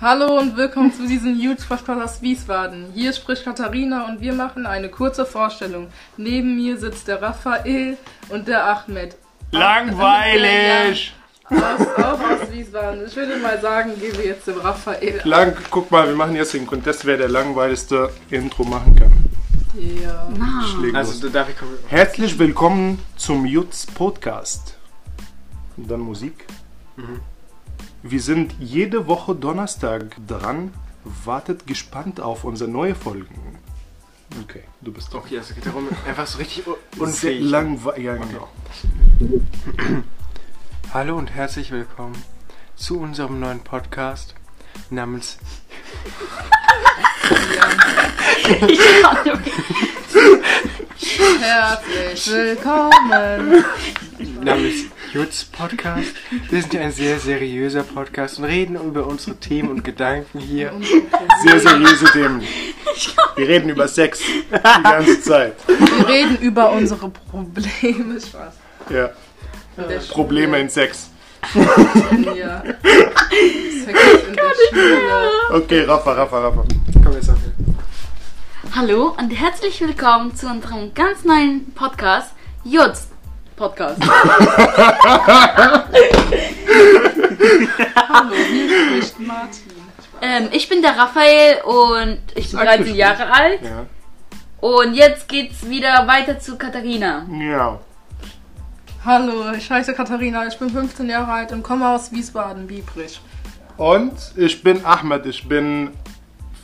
Hallo und willkommen zu diesem YouTube-Podcast aus Wiesbaden. Hier spricht Katharina und wir machen eine kurze Vorstellung. Neben mir sitzt der Raphael und der Ahmed. Langweilig! Aus, auch aus Wiesbaden. Ich würde mal sagen, gehen wir jetzt zum Raphael. Lang, guck mal, wir machen jetzt den Contest, wer der langweiligste Intro machen kann. Ja. Los. Also da darf ich. Herzlich willkommen zum Jutz Podcast. Und dann Musik. Wir sind jede Woche Donnerstag dran. Wartet gespannt auf unsere neue Folgen. Okay, du bist doch. Okay, also geht darum, einfach so richtig unfähig. langweilig. Ja, genau. Hallo und herzlich willkommen zu unserem neuen Podcast namens Herzlich willkommen. namens Jutz Podcast. Wir sind ja ein sehr seriöser Podcast und reden über unsere Themen und Gedanken hier. Sehr seriöse Themen. Wir reden über Sex die ganze Zeit. Wir reden über unsere Probleme. Spaß. Ja. Der Probleme in Sex. Ja. Sex in der. Okay, Rafa, Rafa, Rafa. Komm jetzt auf. Hallo und herzlich willkommen zu unserem ganz neuen Podcast, Jutz Podcast. Hallo, hier spricht Martin. ähm, ich bin der Raphael und ich bin Sag 13 bestimmt. Jahre alt. Ja. Und jetzt geht's wieder weiter zu Katharina. Ja. Hallo, ich heiße Katharina, ich bin 15 Jahre alt und komme aus Wiesbaden, Biebrich. Und ich bin Ahmed, ich bin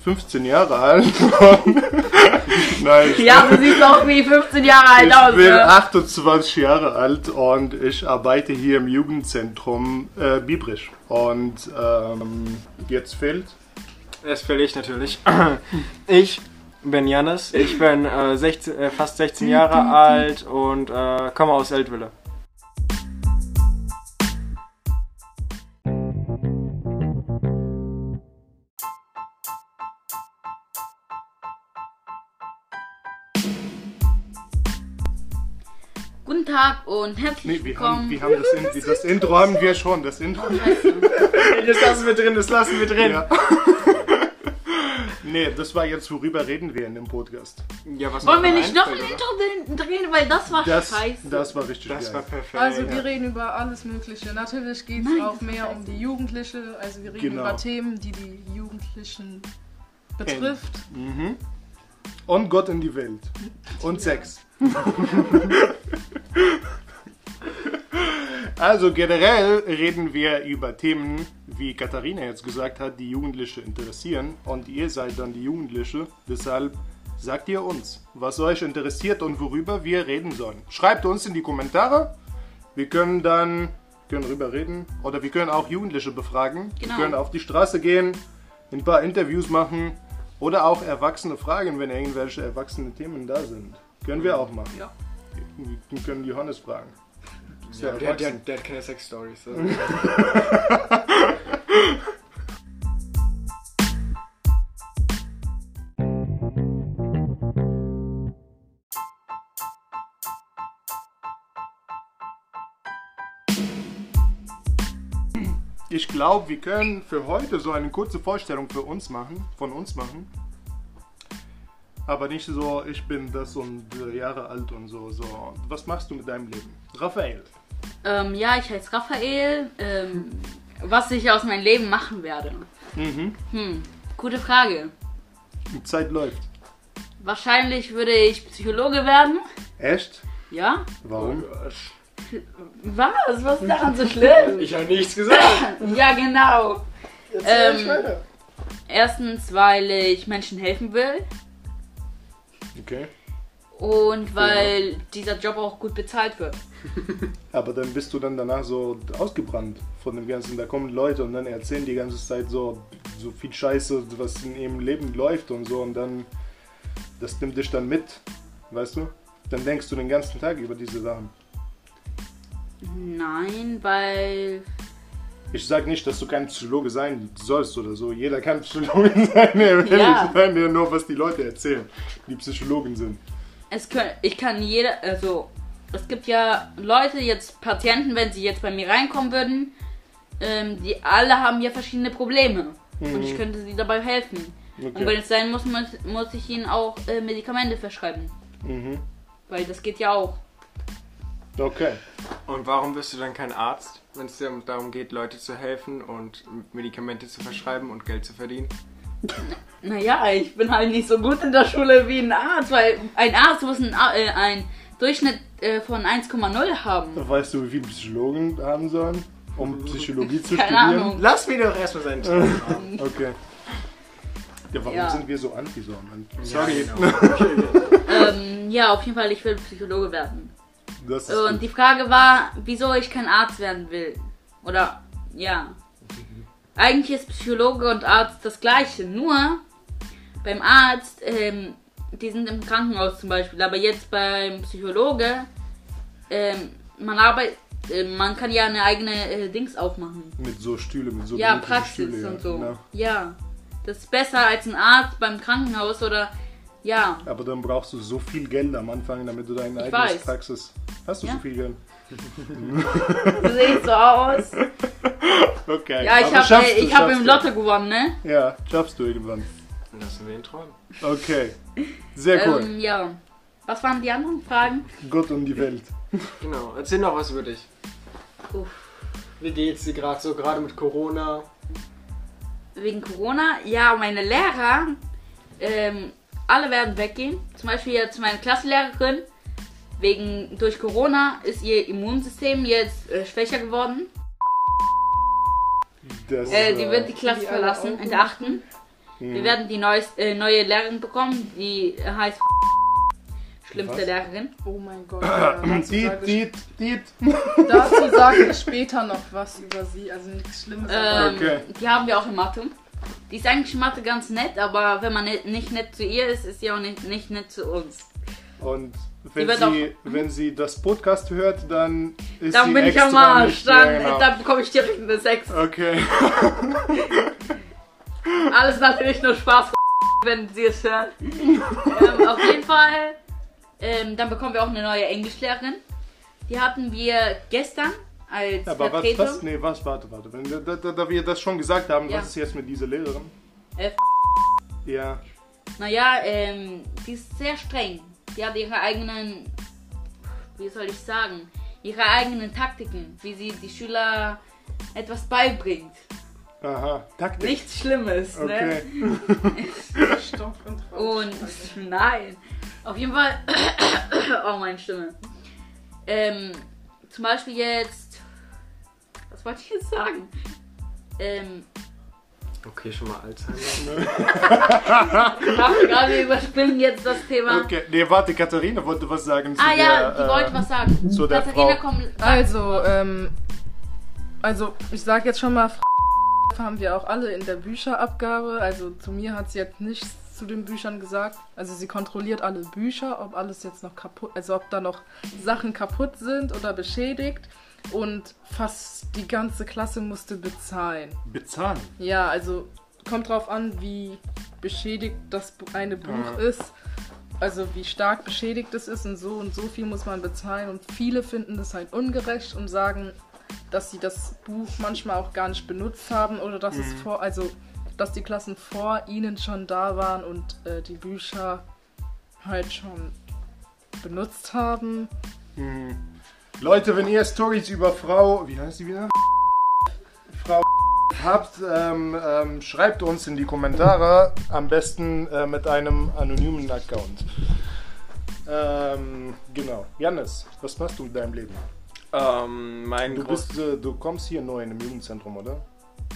15 Jahre alt. Nein, ich, Ja, du siehst auch wie 15 Jahre alt ich aus. bin Ne? 28 Jahre alt und ich arbeite hier im Jugendzentrum äh, Biebrich. Und ähm, jetzt fehlt. Das fälle ich natürlich. Ich bin Janis, ich bin äh, 16, äh, fast 16 Jahre alt und äh, komme aus Eltville. Guten Tag und herzlich Nee, wir haben, willkommen. wir haben das, In das Intro haben wir schon. Das Intro. Das lassen wir drin, das lassen wir drin. Ja. nee, das war jetzt, worüber reden wir in dem Podcast. Ja, was Wollen wir nicht noch ein Intro drehen, weil das war Das, scheiße. das war richtig? Das war geil. perfekt. Also wir reden über alles Mögliche. Natürlich geht es auch das mehr um die Jugendliche. Also wir reden Genau. über Themen, die die Jugendlichen betrifft. Mhm. Und Gott in die Welt. Und Sex. Also generell reden wir über Themen, wie Katharina jetzt gesagt hat, die Jugendliche interessieren. Und ihr seid dann die Jugendliche. Deshalb sagt ihr uns, was euch interessiert und worüber wir reden sollen. Schreibt uns in die Kommentare. Wir können dann können rüber reden. Oder wir können auch Jugendliche befragen. Genau. Wir können auf die Straße gehen, ein paar Interviews machen. Oder auch Erwachsene fragen, wenn irgendwelche erwachsene Themen da sind. Können wir auch machen. Ja. Wir können Johannes fragen. Ja, der, der, der hat keine Sex-Stories. Also. Ich glaube, wir können für heute so eine kurze Vorstellung für uns machen, von uns machen. Aber nicht so, ich bin das und äh, Jahre alt und so, so. Was machst du mit deinem Leben? Raphael. Ähm, ja, ich heiße Raphael. Ähm, was ich aus meinem Leben machen werde. Mhm. Hm, gute Frage. Die Zeit läuft. Wahrscheinlich würde ich Psychologe werden. Echt? Ja? Warum? Was? Was ist daran so schlimm? Ich habe nichts gesagt. Ja, genau. Erzähl Ähm, weiter. Erstens, weil ich Menschen helfen will. Okay. Und weil dieser Job auch gut bezahlt wird. Aber dann bist du dann danach so ausgebrannt von dem Ganzen. Da kommen Leute und dann erzählen die ganze Zeit so, so viel Scheiße, was in ihrem Leben läuft und so. Und dann, das nimmt dich dann mit, weißt du? Dann denkst du den ganzen Tag über diese Sachen. Nein, weil. Ich sag nicht, dass du kein Psychologe sein sollst oder so. Jeder kann Psychologe sein, der will Ja. nicht sein, der nur was die Leute erzählen, die Psychologen sind. Es können, ich kann jeder, also es gibt ja Leute, jetzt Patienten, wenn sie jetzt bei mir reinkommen würden, ähm, die alle haben ja verschiedene Probleme. Und ich könnte sie dabei helfen. Und wenn Okay. es sein muss, muss, muss ich ihnen auch äh, Medikamente verschreiben. Mhm. Weil das geht ja auch. Okay. Und warum bist du dann kein Arzt, wenn es dir darum geht, Leute zu helfen und Medikamente zu verschreiben und Geld zu verdienen? Naja, ich bin halt nicht so gut in der Schule wie ein Arzt, weil ein Arzt muss einen, A- äh, einen Durchschnitt äh, von 1,0 haben. Weißt du, wie viele Psychologen haben sollen, um Psychologie zu Keine studieren? Ahnung. Lass mich doch erstmal seinen Traum haben. Okay. Ja, warum Ja. sind wir so anti so? Sorry. Ähm, ja, auf jeden Fall, ich will Psychologe werden. Das ist Und gut. die Frage war, wieso ich kein Arzt werden will. Oder, ja. Eigentlich ist Psychologe und Arzt das gleiche, nur beim Arzt, ähm, die sind im Krankenhaus zum Beispiel, aber jetzt beim Psychologe, ähm, man arbeitet, äh, man kann ja eine eigene äh, Dings aufmachen. mit so Stühle, mit so Ja, Praxis Stühle, und so. genau. Ja. Das ist besser als ein Arzt beim Krankenhaus oder, ja. Aber dann brauchst du so viel Geld am Anfang, damit du deine eigene. Praxis. Hast du Ja. so viel Geld? Du siehst so aus. Okay. Ja, ich habe hab im. Lotto gewonnen, ne? Ja, schaffst du irgendwann. Lassen wir ihn träumen. Okay. Sehr cool. Ähm, ja. Was waren die anderen Fragen? Gott und die Welt. Genau, erzähl noch was über dich. Uff. Wie geht's dir gerade so, gerade mit Corona? Wegen Corona? Ja, meine Lehrer, ähm, alle werden weggehen. Zum Beispiel jetzt meine Klassenlehrerin. Wegen, durch Corona ist ihr Immunsystem jetzt äh, schwächer geworden. Das, Äh, die wird die Klasse Die verlassen in der achten. Wir werden die neues, äh, neue Lehrerin bekommen, die heißt schlimmste Was? Lehrerin. Oh mein Gott. Ja, dazu, Diet, Diet, Diet. dazu sage ich später noch was über sie. Also nichts Schlimmes. Ähm, Okay. Die haben wir auch in Mathe. Die ist eigentlich in Mathe ganz nett, aber wenn man nicht- nicht nett zu ihr ist, ist sie auch nicht, nicht nett zu uns. Und wenn wird sie, wenn sie das Podcast hört, dann ist Dann sie bin ich am Arsch. Dann, ja, genau. dann bekomme ich direkt eine 6. Okay. Alles natürlich nur Spaß, wenn sie es hört. ähm, auf jeden Fall. Ähm, dann bekommen wir auch eine neue Englischlehrerin. Die hatten wir gestern als Aber was, was, nee, was, warte, warte. Wenn, da, da, da wir das schon gesagt haben, Ja. was ist jetzt mit dieser Lehrerin? Äh, Ja, Naja, ähm, die ist sehr streng. Die hat ihre eigenen, wie soll ich sagen, ihre eigenen Taktiken, wie sie die Schüler etwas beibringt. Aha, Taktik. Nichts Schlimmes, ne? Okay. Stock und Und nein, auf jeden Fall. oh, meine Stimme. Ähm, zum Beispiel jetzt. Was wollte ich jetzt sagen? Ähm, Okay, schon mal Alzheimer. ich dachte gerade, wir überspringen jetzt das Thema. Okay, nee, warte, Katharina wollte was sagen zu Ah ja, der, die wollte äh, was sagen. zu der Katharina, Frau. komm. sag- Also, ähm, also ich sage jetzt schon mal, haben wir auch alle in der Bücherabgabe. Also zu mir hat sie jetzt nichts zu den Büchern gesagt. Also sie kontrolliert alle Bücher, ob alles jetzt noch kaputt, also ob da noch Sachen kaputt sind oder beschädigt. Und fast die ganze Klasse musste bezahlen. Bezahlen. Ja, also kommt drauf an, wie beschädigt das eine Buch Ja. ist. Also wie stark beschädigt es ist und so und so viel muss man bezahlen. Und viele finden das halt ungerecht und sagen, dass sie das Buch manchmal auch gar nicht benutzt haben oder dass es vor, also dass die Klassen vor ihnen schon da waren und äh, die Bücher halt schon benutzt haben. Hm. Leute, wenn ihr Stories über Frau, wie heißt sie wieder? Frau habt, ähm, ähm, schreibt uns in die Kommentare, am besten äh, mit einem anonymen Account. Ähm, genau. Jannis, was machst du mit deinem Leben? Ähm, mein Du, bist, äh, du kommst hier neu in einem Jugendzentrum, oder?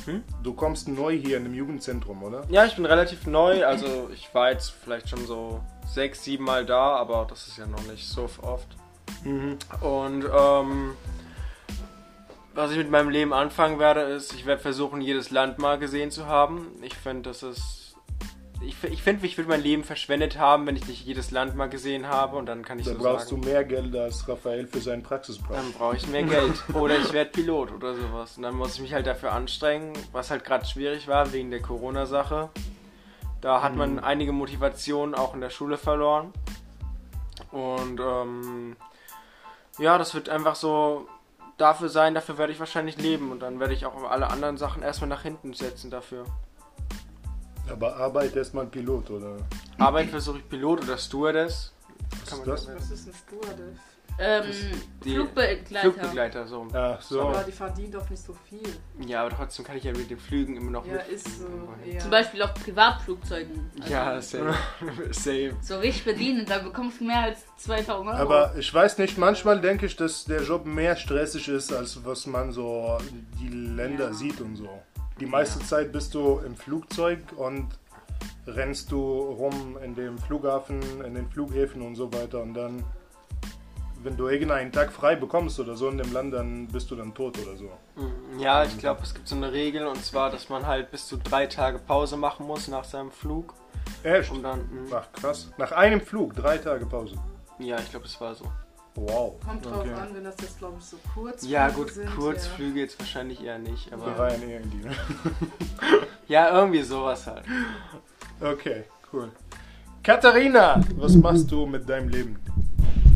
Hm? Du kommst neu hier in einem Jugendzentrum, oder? Ja, ich bin relativ neu, also ich war jetzt vielleicht schon so sechs, sieben Mal da, aber das ist ja noch nicht so oft. Mhm. Und ähm, was ich mit meinem Leben anfangen werde, ist, ich werde versuchen, jedes Land mal gesehen zu haben. Ich finde, das ist. Ich, ich finde, ich würde mein Leben verschwendet haben, wenn ich nicht jedes Land mal gesehen habe und dann kann ich Da so brauchst sagen, du mehr Geld, als Raphael für seine Praxis braucht. dann brauche ich mehr Geld. Oder ich werde Pilot oder sowas. Und dann muss ich mich halt dafür anstrengen, was halt gerade schwierig war wegen der Corona-Sache. Da hat man einige Motivationen auch in der Schule verloren. Und ähm, ja, das wird einfach so dafür sein, dafür werde ich wahrscheinlich leben. Und dann werde ich auch alle anderen Sachen erstmal nach hinten setzen dafür. Aber Arbeit erstmal Pilot, oder? Arbeit versuche ich Pilot oder Stewardess. Was Kann ist man das? Was ist ein Stewardess? Ähm, Die Flugbegleiter. Flugbegleiter, so. Ach so. Aber die verdienen doch nicht so viel. Ja, aber trotzdem kann ich ja mit den Flügen immer noch Ja, mit. ist so. Ja. Zum Beispiel auf Privatflugzeugen. Also Ja, same. same. So richtig verdienen, da bekommst du mehr als 2000 Euro. Aber ich weiß nicht, manchmal denke ich, dass der Job mehr stressig ist, als was man so die Länder Ja. sieht und so. Die meiste Zeit bist du im Flugzeug und rennst du rum in dem Flughafen, in den Flughäfen und so weiter und dann, wenn du irgendeinen Tag frei bekommst oder so in dem Land, dann bist du dann tot oder so. Mm, Ja, ich glaube, es gibt so eine Regel und zwar, dass man halt bis zu drei Tage Pause machen muss nach seinem Flug. Echt? Um dann. mm, Ach krass. Nach einem Flug, drei Tage Pause. Ja, ich glaube, es war so. Wow. Kommt drauf Okay. an, wenn das jetzt, glaube ich, so kurz Ja, gut, sind. Kurzflüge jetzt wahrscheinlich eher nicht, aber. Ryan irgendwie. ne? Ja, irgendwie sowas halt. Okay, cool. Katharina, was machst du mit deinem Leben?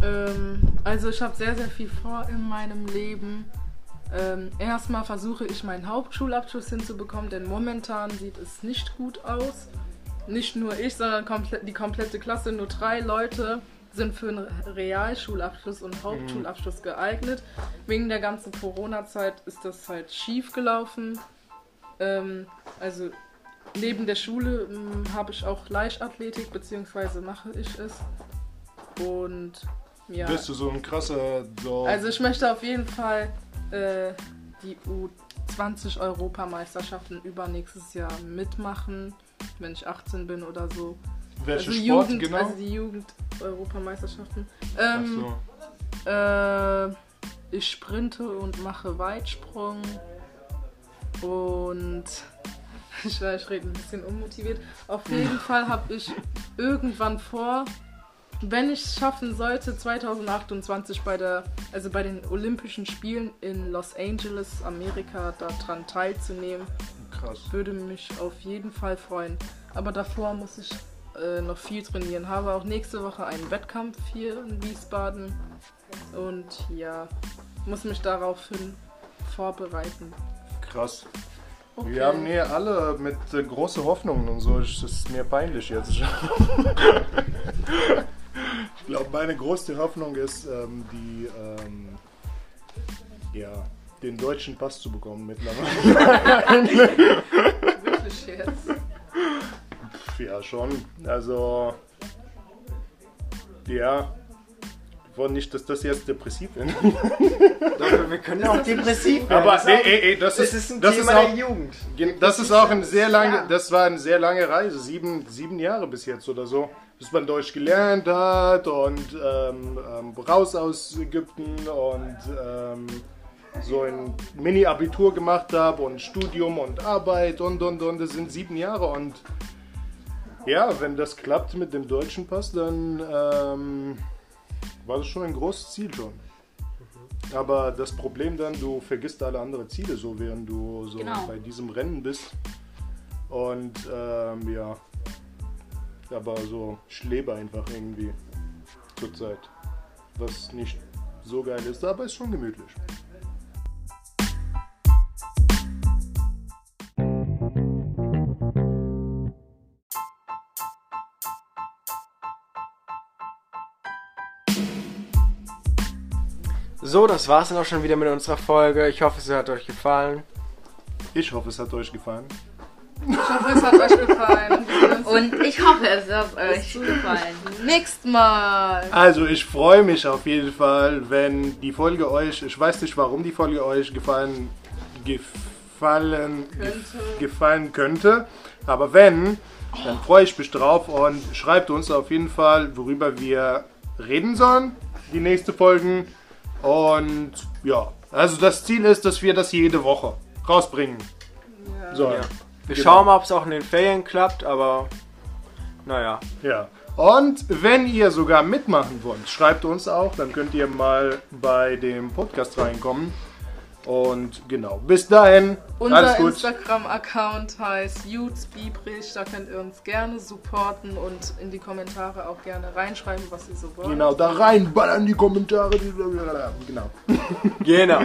Ähm, also ich habe sehr, sehr viel vor in meinem Leben. Ähm, erstmal versuche ich meinen Hauptschulabschluss hinzubekommen, denn momentan sieht es nicht gut aus. Nicht nur ich, sondern komple die komplette Klasse, nur drei Leute sind für einen Realschulabschluss und Hauptschulabschluss geeignet. Wegen der ganzen Corona-Zeit ist das halt schief gelaufen. Ähm, also neben der Schule ähm, habe ich auch Leichtathletik, beziehungsweise mache ich es. Und ja. Bist du so ein krasser. So Also ich möchte auf jeden Fall äh, die U20 Europameisterschaften übernächstes Jahr mitmachen, wenn ich 18 bin oder so. welche also Sport Jugend, genau? also die Jugend-Europameisterschaften. Ach Ähm, so. äh, ich sprinte und mache Weitsprung. Und ich weiß, ich rede ein bisschen unmotiviert. Auf jeden Fall habe ich irgendwann vor, wenn ich es schaffen sollte, 2028 bei der, also bei den Olympischen Spielen in Los Angeles, Amerika, daran teilzunehmen, Krass. würde mich auf jeden Fall freuen. Aber davor muss ich äh, noch viel trainieren. Habe auch nächste Woche einen Wettkampf hier in Wiesbaden. Und ja, muss mich daraufhin vorbereiten. Krass. Okay. Wir haben hier alle mit äh, große Hoffnungen und so. Es ist mir peinlich jetzt. ich glaube, meine größte Hoffnung ist, ähm, die, ähm, ja, den deutschen Pass zu bekommen mittlerweile. Wirklich jetzt. Ja, schon. Also, ja. Ich wollte nicht, dass das jetzt depressiv wird. Wir können ja auch depressiv werden. Aber Das ist ey, ey, ey, das, das ist, ist ein das Thema ist auch, der Jugend. Gen- Das ist auch ein sehr lange, Ja. das war eine sehr lange Reise, sieben, sieben Jahre bis jetzt oder so, bis man Deutsch gelernt hat und ähm, ähm, raus aus Ägypten und ähm, so ein Mini-Abitur gemacht habe und Studium und Arbeit und und und. Das sind sieben Jahre und ja, wenn das klappt mit dem deutschen Pass, dann ähm, war das schon ein großes Ziel schon. Aber das Problem dann, du vergisst alle anderen Ziele so, während du so Genau. bei diesem Rennen bist. Und ähm, ja, aber so, ich lebe einfach irgendwie zurzeit. Was nicht so geil ist, aber ist schon gemütlich. So, das war's dann auch schon wieder mit unserer Folge. Ich hoffe, es hat euch gefallen. Ich hoffe, es hat euch gefallen. Ich hoffe, es hat euch gefallen. Und ich hoffe, es hat euch gefallen. nächsten Mal. Also ich freue mich auf jeden Fall, wenn die Folge euch, ich weiß nicht, warum die Folge euch gefallen, gefallen, Könnte. gefallen könnte, aber wenn, dann freue ich mich drauf und schreibt uns auf jeden Fall, worüber wir reden sollen, die nächste Folgen. Und ja, also das Ziel ist, dass wir das jede Woche rausbringen sollen. Ja. Wir Genau. schauen mal, ob es auch in den Ferien klappt, aber naja. Ja. Und wenn ihr sogar mitmachen wollt, schreibt uns auch, dann könnt ihr mal bei dem Podcast reinkommen. Und genau, bis dahin, Unser. Instagram-Account heißt Biebrich. Da könnt ihr uns gerne supporten und in die Kommentare auch gerne reinschreiben, was ihr so wollt. Genau, da reinballern die Kommentare. Genau. Genau.